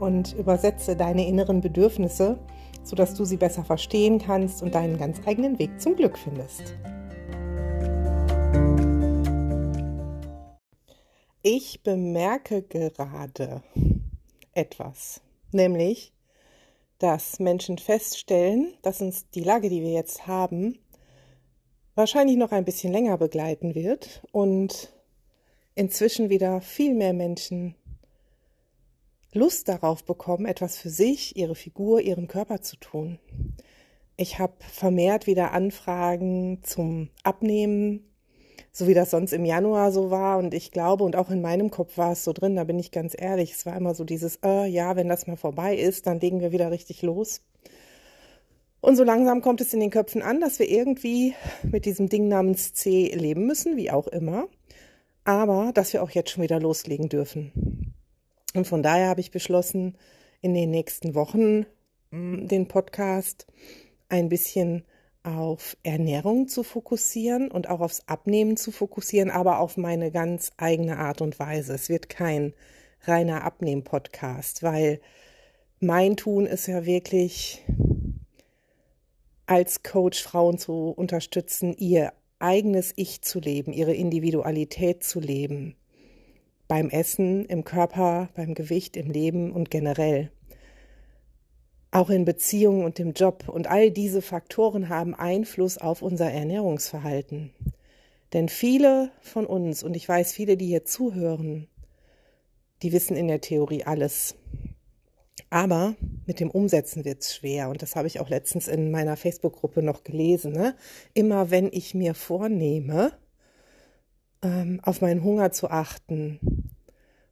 und übersetze deine inneren Bedürfnisse, sodass du sie besser verstehen kannst und deinen ganz eigenen Weg zum Glück findest. Ich bemerke gerade etwas, nämlich, dass Menschen feststellen, dass uns die Lage, die wir jetzt haben, wahrscheinlich noch ein bisschen länger begleiten wird und inzwischen wieder viel mehr Menschen Lust darauf bekommen, etwas für sich, ihre Figur, ihren Körper zu tun. Ich habe vermehrt wieder Anfragen zum Abnehmen, so wie das sonst im Januar so war. Und ich glaube, und auch in meinem Kopf war es so drin, da bin ich ganz ehrlich, es war immer so dieses, äh, ja, wenn das mal vorbei ist, dann legen wir wieder richtig los. Und so langsam kommt es in den Köpfen an, dass wir irgendwie mit diesem Ding namens C leben müssen, wie auch immer. Aber dass wir auch jetzt schon wieder loslegen dürfen. Und von daher habe ich beschlossen, in den nächsten Wochen mm, den Podcast ein bisschen auf Ernährung zu fokussieren und auch aufs Abnehmen zu fokussieren, aber auf meine ganz eigene Art und Weise. Es wird kein reiner Abnehmen-Podcast, weil mein Tun ist ja wirklich als Coach Frauen zu unterstützen, ihr eigenes Ich zu leben, ihre Individualität zu leben, beim Essen, im Körper, beim Gewicht, im Leben und generell. Auch in Beziehungen und im Job. Und all diese Faktoren haben Einfluss auf unser Ernährungsverhalten. Denn viele von uns, und ich weiß viele, die hier zuhören, die wissen in der Theorie alles. Aber mit dem Umsetzen wird es schwer. Und das habe ich auch letztens in meiner Facebook-Gruppe noch gelesen. Ne? Immer wenn ich mir vornehme, ähm, auf meinen Hunger zu achten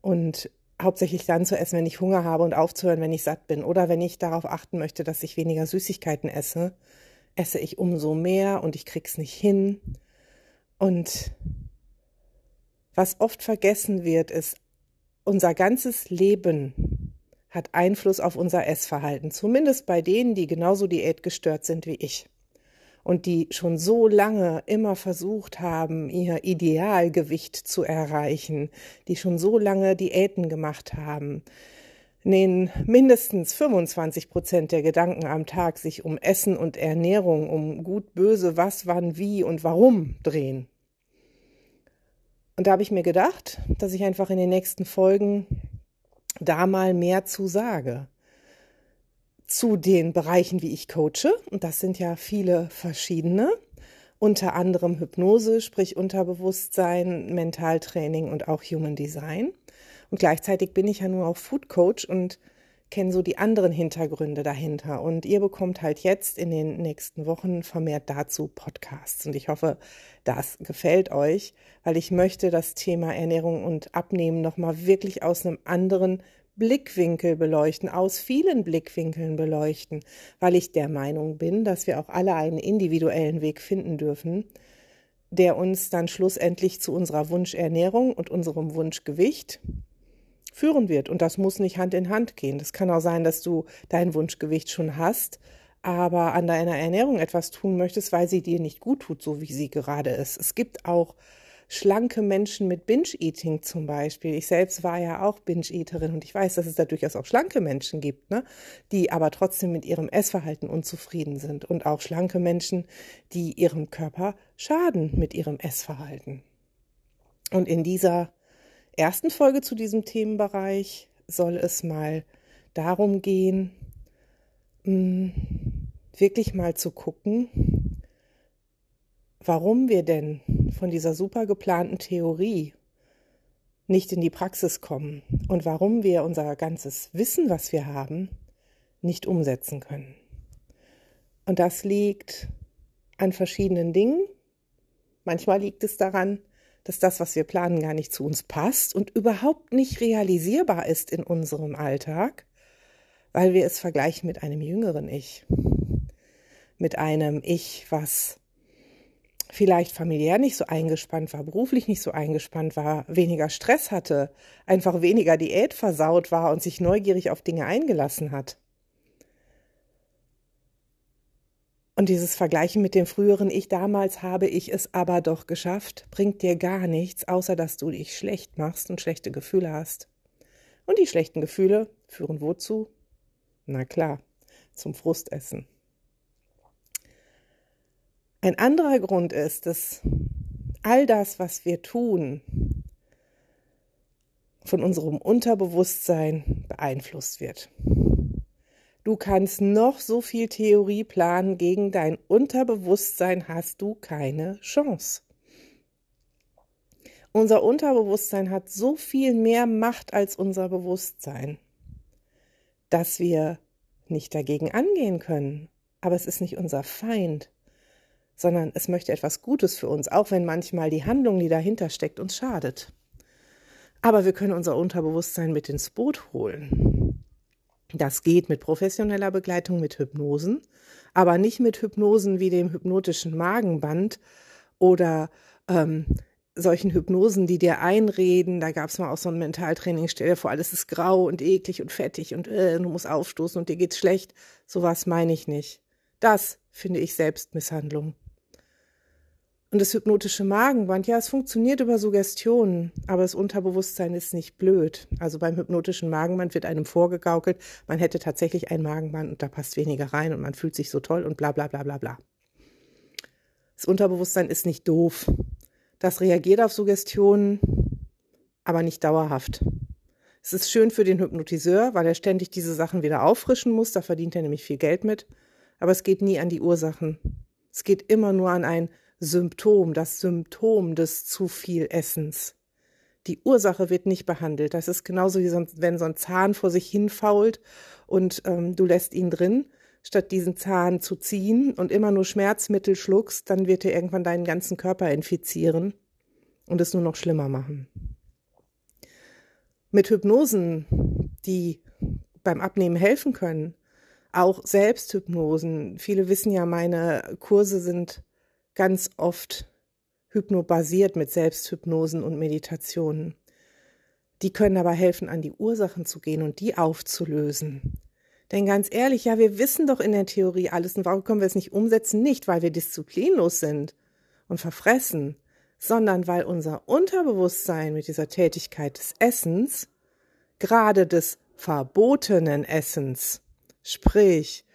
und hauptsächlich dann zu essen, wenn ich Hunger habe und aufzuhören, wenn ich satt bin. Oder wenn ich darauf achten möchte, dass ich weniger Süßigkeiten esse, esse ich umso mehr und ich krieg's nicht hin. Und was oft vergessen wird, ist, unser ganzes Leben hat Einfluss auf unser Essverhalten. Zumindest bei denen, die genauso diätgestört sind wie ich und die schon so lange immer versucht haben, ihr Idealgewicht zu erreichen, die schon so lange Diäten gemacht haben, in denen mindestens 25 Prozent der Gedanken am Tag sich um Essen und Ernährung, um gut, böse, was, wann, wie und warum drehen. Und da habe ich mir gedacht, dass ich einfach in den nächsten Folgen da mal mehr zu sage zu den Bereichen, wie ich coache. Und das sind ja viele verschiedene. Unter anderem Hypnose, sprich Unterbewusstsein, Mentaltraining und auch Human Design. Und gleichzeitig bin ich ja nur auch Food Coach und kenne so die anderen Hintergründe dahinter. Und ihr bekommt halt jetzt in den nächsten Wochen vermehrt dazu Podcasts. Und ich hoffe, das gefällt euch, weil ich möchte das Thema Ernährung und Abnehmen nochmal wirklich aus einem anderen Blickwinkel beleuchten, aus vielen Blickwinkeln beleuchten, weil ich der Meinung bin, dass wir auch alle einen individuellen Weg finden dürfen, der uns dann schlussendlich zu unserer Wunschernährung und unserem Wunschgewicht führen wird. Und das muss nicht Hand in Hand gehen. Das kann auch sein, dass du dein Wunschgewicht schon hast, aber an deiner Ernährung etwas tun möchtest, weil sie dir nicht gut tut, so wie sie gerade ist. Es gibt auch schlanke Menschen mit Binge-Eating zum Beispiel. Ich selbst war ja auch Binge-Eaterin und ich weiß, dass es da durchaus auch schlanke Menschen gibt, ne? die aber trotzdem mit ihrem Essverhalten unzufrieden sind und auch schlanke Menschen, die ihrem Körper schaden mit ihrem Essverhalten. Und in dieser ersten Folge zu diesem Themenbereich soll es mal darum gehen, mm, wirklich mal zu gucken, warum wir denn von dieser super geplanten Theorie nicht in die Praxis kommen und warum wir unser ganzes Wissen, was wir haben, nicht umsetzen können. Und das liegt an verschiedenen Dingen. Manchmal liegt es daran, dass das, was wir planen, gar nicht zu uns passt und überhaupt nicht realisierbar ist in unserem Alltag, weil wir es vergleichen mit einem jüngeren Ich, mit einem Ich, was vielleicht familiär nicht so eingespannt war, beruflich nicht so eingespannt war, weniger Stress hatte, einfach weniger Diät versaut war und sich neugierig auf Dinge eingelassen hat. Und dieses Vergleichen mit dem früheren Ich damals habe ich es aber doch geschafft, bringt dir gar nichts, außer dass du dich schlecht machst und schlechte Gefühle hast. Und die schlechten Gefühle führen wozu? Na klar, zum Frustessen. Ein anderer Grund ist, dass all das, was wir tun, von unserem Unterbewusstsein beeinflusst wird. Du kannst noch so viel Theorie planen, gegen dein Unterbewusstsein hast du keine Chance. Unser Unterbewusstsein hat so viel mehr Macht als unser Bewusstsein, dass wir nicht dagegen angehen können. Aber es ist nicht unser Feind, sondern es möchte etwas Gutes für uns, auch wenn manchmal die Handlung, die dahinter steckt, uns schadet. Aber wir können unser Unterbewusstsein mit ins Boot holen. Das geht mit professioneller Begleitung mit Hypnosen, aber nicht mit Hypnosen wie dem hypnotischen Magenband oder ähm, solchen Hypnosen, die dir einreden. Da gab es mal auch so ein Mentaltraining, stell dir vor, alles ist grau und eklig und fettig und äh, du musst aufstoßen und dir geht's schlecht. Sowas meine ich nicht. Das finde ich Selbstmisshandlung. Und das hypnotische Magenband, ja, es funktioniert über Suggestionen, aber das Unterbewusstsein ist nicht blöd. Also beim hypnotischen Magenband wird einem vorgegaukelt, man hätte tatsächlich ein Magenband und da passt weniger rein und man fühlt sich so toll und bla bla bla bla bla. Das Unterbewusstsein ist nicht doof. Das reagiert auf Suggestionen, aber nicht dauerhaft. Es ist schön für den Hypnotiseur, weil er ständig diese Sachen wieder auffrischen muss, da verdient er nämlich viel Geld mit, aber es geht nie an die Ursachen. Es geht immer nur an ein Symptom, das Symptom des zu viel Essens. Die Ursache wird nicht behandelt. Das ist genauso wie so, wenn so ein Zahn vor sich hinfault und ähm, du lässt ihn drin, statt diesen Zahn zu ziehen und immer nur Schmerzmittel schluckst, dann wird er irgendwann deinen ganzen Körper infizieren und es nur noch schlimmer machen. Mit Hypnosen, die beim Abnehmen helfen können, auch Selbsthypnosen. Viele wissen ja, meine Kurse sind ganz oft hypnobasiert mit Selbsthypnosen und Meditationen. Die können aber helfen, an die Ursachen zu gehen und die aufzulösen. Denn ganz ehrlich, ja, wir wissen doch in der Theorie alles und warum können wir es nicht umsetzen? Nicht, weil wir disziplinlos sind und verfressen, sondern weil unser Unterbewusstsein mit dieser Tätigkeit des Essens, gerade des verbotenen Essens, sprich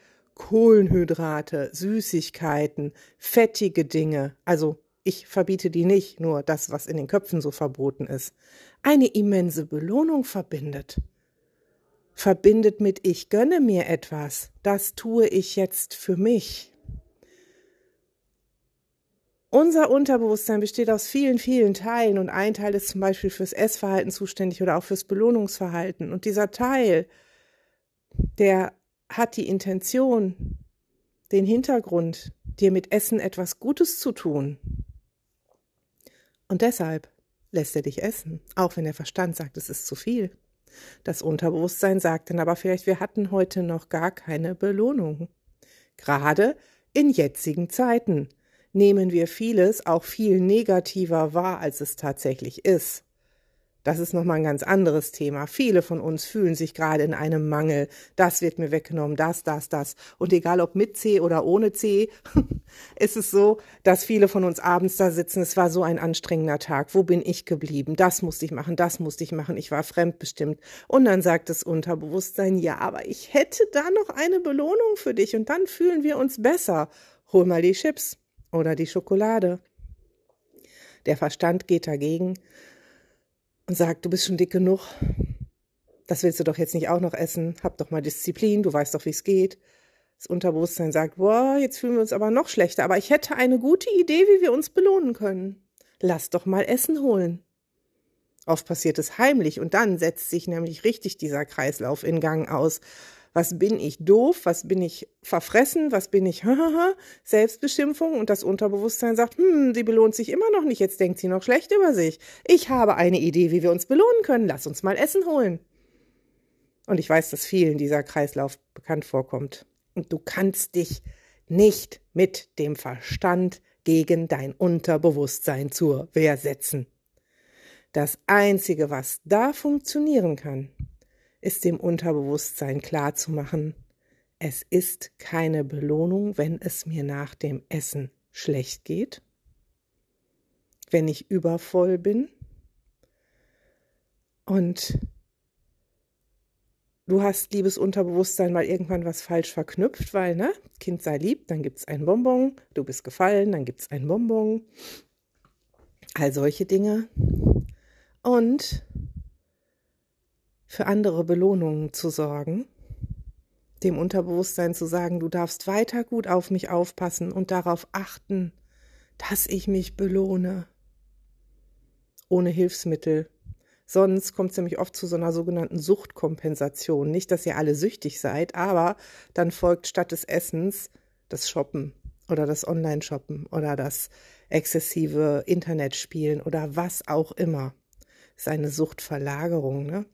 Kohlenhydrate, Süßigkeiten, fettige Dinge, also ich verbiete die nicht, nur das, was in den Köpfen so verboten ist, eine immense Belohnung verbindet. Verbindet mit ich gönne mir etwas, das tue ich jetzt für mich. Unser Unterbewusstsein besteht aus vielen, vielen Teilen und ein Teil ist zum Beispiel fürs Essverhalten zuständig oder auch fürs Belohnungsverhalten. Und dieser Teil, der hat die Intention, den Hintergrund, dir mit Essen etwas Gutes zu tun. Und deshalb lässt er dich essen, auch wenn der Verstand sagt, es ist zu viel. Das Unterbewusstsein sagt dann aber vielleicht, wir hatten heute noch gar keine Belohnung. Gerade in jetzigen Zeiten nehmen wir vieles auch viel negativer wahr, als es tatsächlich ist. Das ist nochmal ein ganz anderes Thema. Viele von uns fühlen sich gerade in einem Mangel. Das wird mir weggenommen, das, das, das. Und egal ob mit C oder ohne C, ist es so, dass viele von uns abends da sitzen. Es war so ein anstrengender Tag. Wo bin ich geblieben? Das musste ich machen, das musste ich machen. Ich war fremdbestimmt. Und dann sagt das Unterbewusstsein, ja, aber ich hätte da noch eine Belohnung für dich. Und dann fühlen wir uns besser. Hol mal die Chips oder die Schokolade. Der Verstand geht dagegen und sagt, du bist schon dick genug, das willst du doch jetzt nicht auch noch essen, hab doch mal Disziplin, du weißt doch, wie es geht. Das Unterbewusstsein sagt, boah, jetzt fühlen wir uns aber noch schlechter, aber ich hätte eine gute Idee, wie wir uns belohnen können. Lass doch mal Essen holen. Oft passiert es heimlich und dann setzt sich nämlich richtig dieser Kreislauf in Gang aus was bin ich doof, was bin ich verfressen, was bin ich Selbstbeschimpfung und das Unterbewusstsein sagt, hm, sie belohnt sich immer noch nicht, jetzt denkt sie noch schlecht über sich. Ich habe eine Idee, wie wir uns belohnen können, lass uns mal Essen holen. Und ich weiß, dass vielen dieser Kreislauf bekannt vorkommt. Und du kannst dich nicht mit dem Verstand gegen dein Unterbewusstsein zur Wehr setzen. Das Einzige, was da funktionieren kann, ist dem Unterbewusstsein klarzumachen, es ist keine Belohnung, wenn es mir nach dem Essen schlecht geht, wenn ich übervoll bin und du hast, liebes Unterbewusstsein, mal irgendwann was falsch verknüpft, weil, ne, Kind sei lieb, dann gibt es ein Bonbon, du bist gefallen, dann gibt es ein Bonbon. All solche Dinge. Und für andere Belohnungen zu sorgen, dem Unterbewusstsein zu sagen, du darfst weiter gut auf mich aufpassen und darauf achten, dass ich mich belohne. Ohne Hilfsmittel, Sonst kommt es nämlich oft zu so einer sogenannten Suchtkompensation. Nicht, dass ihr alle süchtig seid, aber dann folgt statt des Essens das Shoppen oder das Online-Shoppen oder das exzessive Internetspielen oder was auch immer. Das ist eine Suchtverlagerung, ne?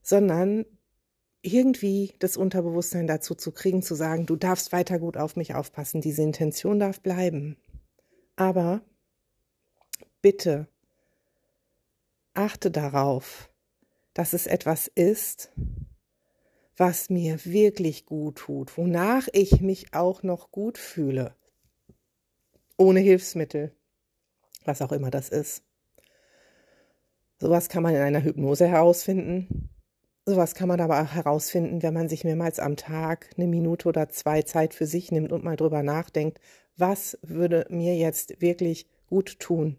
Sondern irgendwie das Unterbewusstsein dazu zu kriegen, zu sagen, du darfst weiter gut auf mich aufpassen, diese Intention darf bleiben. Aber bitte achte darauf, dass es etwas ist, was mir wirklich gut tut, wonach ich mich auch noch gut fühle, ohne Hilfsmittel, was auch immer das ist. Sowas kann man in einer Hypnose herausfinden. Sowas kann man aber auch herausfinden, wenn man sich mehrmals am Tag eine Minute oder zwei Zeit für sich nimmt und mal drüber nachdenkt, was würde mir jetzt wirklich gut tun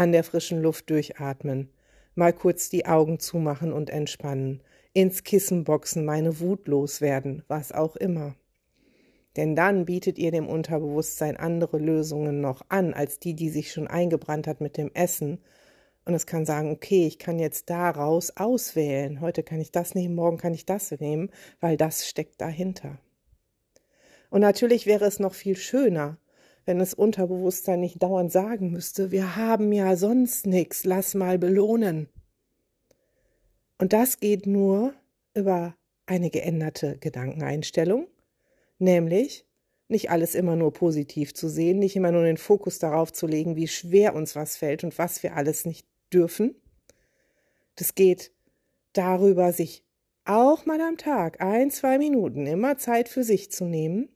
an der frischen Luft durchatmen, mal kurz die Augen zumachen und entspannen, ins Kissen boxen, meine Wut loswerden, was auch immer. Denn dann bietet ihr dem Unterbewusstsein andere Lösungen noch an, als die, die sich schon eingebrannt hat mit dem Essen. Und es kann sagen, okay, ich kann jetzt daraus auswählen. Heute kann ich das nehmen, morgen kann ich das nehmen, weil das steckt dahinter. Und natürlich wäre es noch viel schöner, wenn das Unterbewusstsein nicht dauernd sagen müsste, wir haben ja sonst nichts, lass mal belohnen. Und das geht nur über eine geänderte Gedankeneinstellung, nämlich nicht alles immer nur positiv zu sehen, nicht immer nur den Fokus darauf zu legen, wie schwer uns was fällt und was wir alles nicht dürfen. Das geht darüber, sich auch mal am Tag ein, zwei Minuten immer Zeit für sich zu nehmen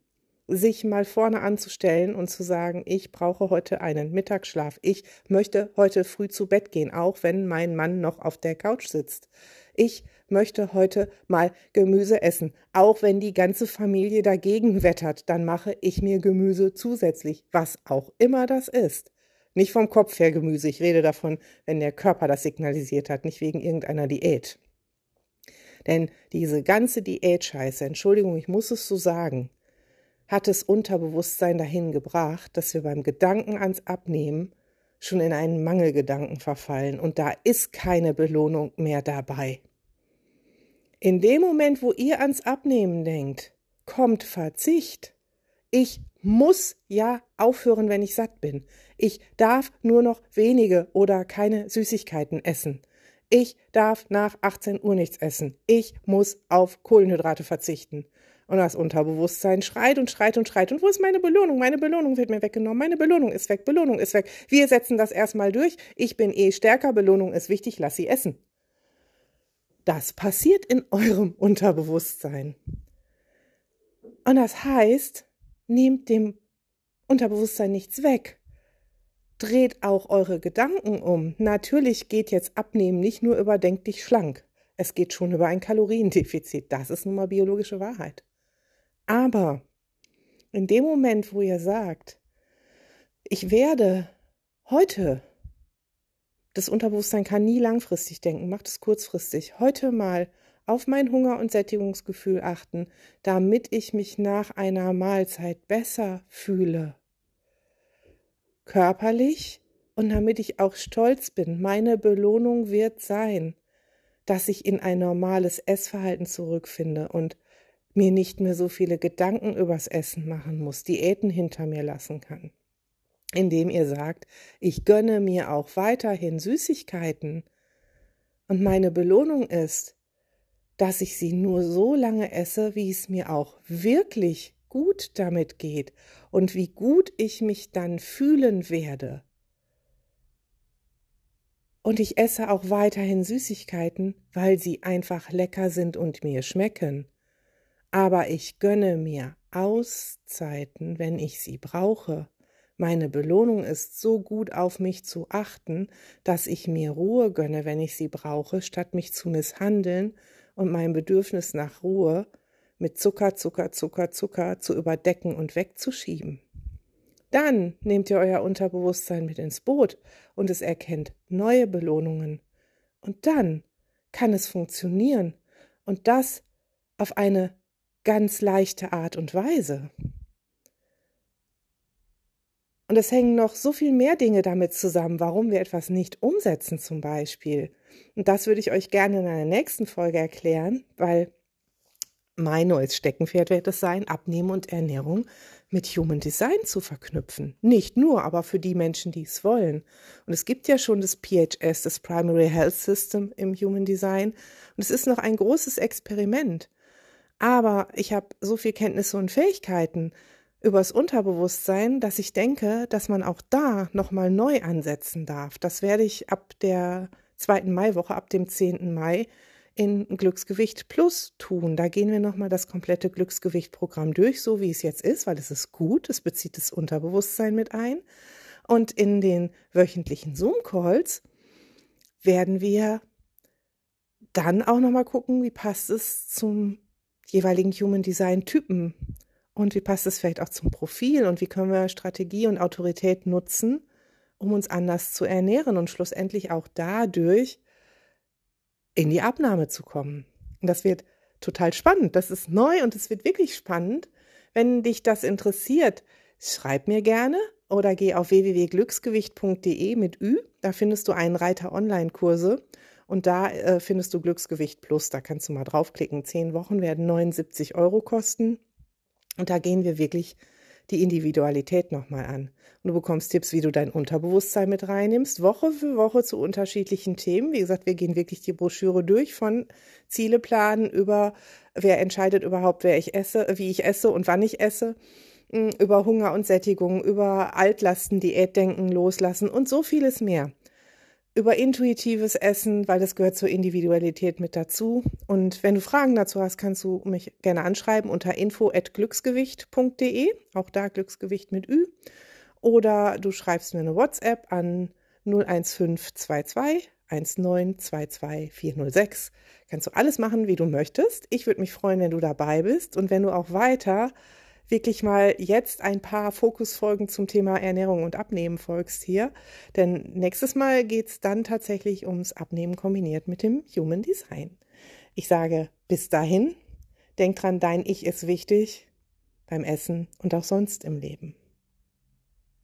sich mal vorne anzustellen und zu sagen, ich brauche heute einen Mittagsschlaf. Ich möchte heute früh zu Bett gehen, auch wenn mein Mann noch auf der Couch sitzt. Ich möchte heute mal Gemüse essen, auch wenn die ganze Familie dagegen wettert, dann mache ich mir Gemüse zusätzlich, was auch immer das ist. Nicht vom Kopf her Gemüse, ich rede davon, wenn der Körper das signalisiert hat, nicht wegen irgendeiner Diät. Denn diese ganze Diät-Scheiße, Entschuldigung, ich muss es so sagen, hat das Unterbewusstsein dahin gebracht, dass wir beim Gedanken ans Abnehmen schon in einen Mangelgedanken verfallen und da ist keine Belohnung mehr dabei. In dem Moment, wo ihr ans Abnehmen denkt, kommt Verzicht. Ich muss ja aufhören, wenn ich satt bin. Ich darf nur noch wenige oder keine Süßigkeiten essen. Ich darf nach 18 Uhr nichts essen. Ich muss auf Kohlenhydrate verzichten. Und das Unterbewusstsein schreit und schreit und schreit. Und wo ist meine Belohnung? Meine Belohnung wird mir weggenommen. Meine Belohnung ist weg. Belohnung ist weg. Wir setzen das erstmal durch. Ich bin eh stärker. Belohnung ist wichtig. Lass sie essen. Das passiert in eurem Unterbewusstsein. Und das heißt, nehmt dem Unterbewusstsein nichts weg. Dreht auch eure Gedanken um. Natürlich geht jetzt Abnehmen nicht nur über Denk dich schlank. Es geht schon über ein Kaloriendefizit. Das ist nun mal biologische Wahrheit. Aber in dem Moment, wo ihr sagt, ich werde heute, das Unterbewusstsein kann nie langfristig denken, macht es kurzfristig, heute mal auf mein Hunger- und Sättigungsgefühl achten, damit ich mich nach einer Mahlzeit besser fühle. Körperlich und damit ich auch stolz bin. Meine Belohnung wird sein, dass ich in ein normales Essverhalten zurückfinde und mir nicht mehr so viele Gedanken übers Essen machen muss, Diäten hinter mir lassen kann. Indem ihr sagt, ich gönne mir auch weiterhin Süßigkeiten und meine Belohnung ist, dass ich sie nur so lange esse, wie es mir auch wirklich gut damit geht und wie gut ich mich dann fühlen werde. Und ich esse auch weiterhin Süßigkeiten, weil sie einfach lecker sind und mir schmecken. Aber ich gönne mir Auszeiten, wenn ich sie brauche. Meine Belohnung ist so gut auf mich zu achten, dass ich mir Ruhe gönne, wenn ich sie brauche, statt mich zu misshandeln und mein Bedürfnis nach Ruhe mit Zucker, Zucker, Zucker, Zucker zu überdecken und wegzuschieben. Dann nehmt ihr euer Unterbewusstsein mit ins Boot und es erkennt neue Belohnungen. Und dann kann es funktionieren. Und das auf eine ganz leichte Art und Weise. Und es hängen noch so viel mehr Dinge damit zusammen, warum wir etwas nicht umsetzen zum Beispiel. Und das würde ich euch gerne in einer nächsten Folge erklären, weil mein neues Steckenpferd wird es sein, Abnehmen und Ernährung mit Human Design zu verknüpfen. Nicht nur, aber für die Menschen, die es wollen. Und es gibt ja schon das PHS, das Primary Health System im Human Design. Und es ist noch ein großes Experiment. Aber ich habe so viel Kenntnisse und Fähigkeiten, übers Unterbewusstsein, dass ich denke, dass man auch da nochmal neu ansetzen darf. Das werde ich ab der zweiten Maiwoche, ab dem 10. Mai in Glücksgewicht Plus tun. Da gehen wir nochmal das komplette Glücksgewicht-Programm durch, so wie es jetzt ist, weil es ist gut, es bezieht das Unterbewusstsein mit ein. Und in den wöchentlichen Zoom-Calls werden wir dann auch nochmal gucken, wie passt es zum jeweiligen Human Design Typen und wie passt es vielleicht auch zum Profil und wie können wir Strategie und Autorität nutzen, um uns anders zu ernähren und schlussendlich auch dadurch in die Abnahme zu kommen. Und das wird total spannend. Das ist neu und es wird wirklich spannend. Wenn dich das interessiert, schreib mir gerne oder geh auf www.glücksgewicht.de mit Ü. Da findest du einen Reiter Online-Kurse und da äh, findest du Glücksgewicht Plus. Da kannst du mal draufklicken. Zehn Wochen werden 79 Euro kosten. Und da gehen wir wirklich die Individualität nochmal an. Und du bekommst Tipps, wie du dein Unterbewusstsein mit reinnimmst, Woche für Woche zu unterschiedlichen Themen. Wie gesagt, wir gehen wirklich die Broschüre durch von Ziele planen über, wer entscheidet überhaupt, wer ich esse, wie ich esse und wann ich esse, hm, über Hunger und Sättigung, über Altlasten, Diätdenken loslassen und so vieles mehr über intuitives Essen, weil das gehört zur Individualität mit dazu. Und wenn du Fragen dazu hast, kannst du mich gerne anschreiben unter info@glücksgewicht.de, auch da Glücksgewicht mit Ü. Oder du schreibst mir eine WhatsApp an 01522 1922406. Kannst du alles machen, wie du möchtest. Ich würde mich freuen, wenn du dabei bist und wenn du auch weiter wirklich mal jetzt ein paar Fokusfolgen zum Thema Ernährung und Abnehmen folgst hier. Denn nächstes Mal geht's dann tatsächlich ums Abnehmen kombiniert mit dem Human Design. Ich sage bis dahin, denk dran, dein Ich ist wichtig beim Essen und auch sonst im Leben.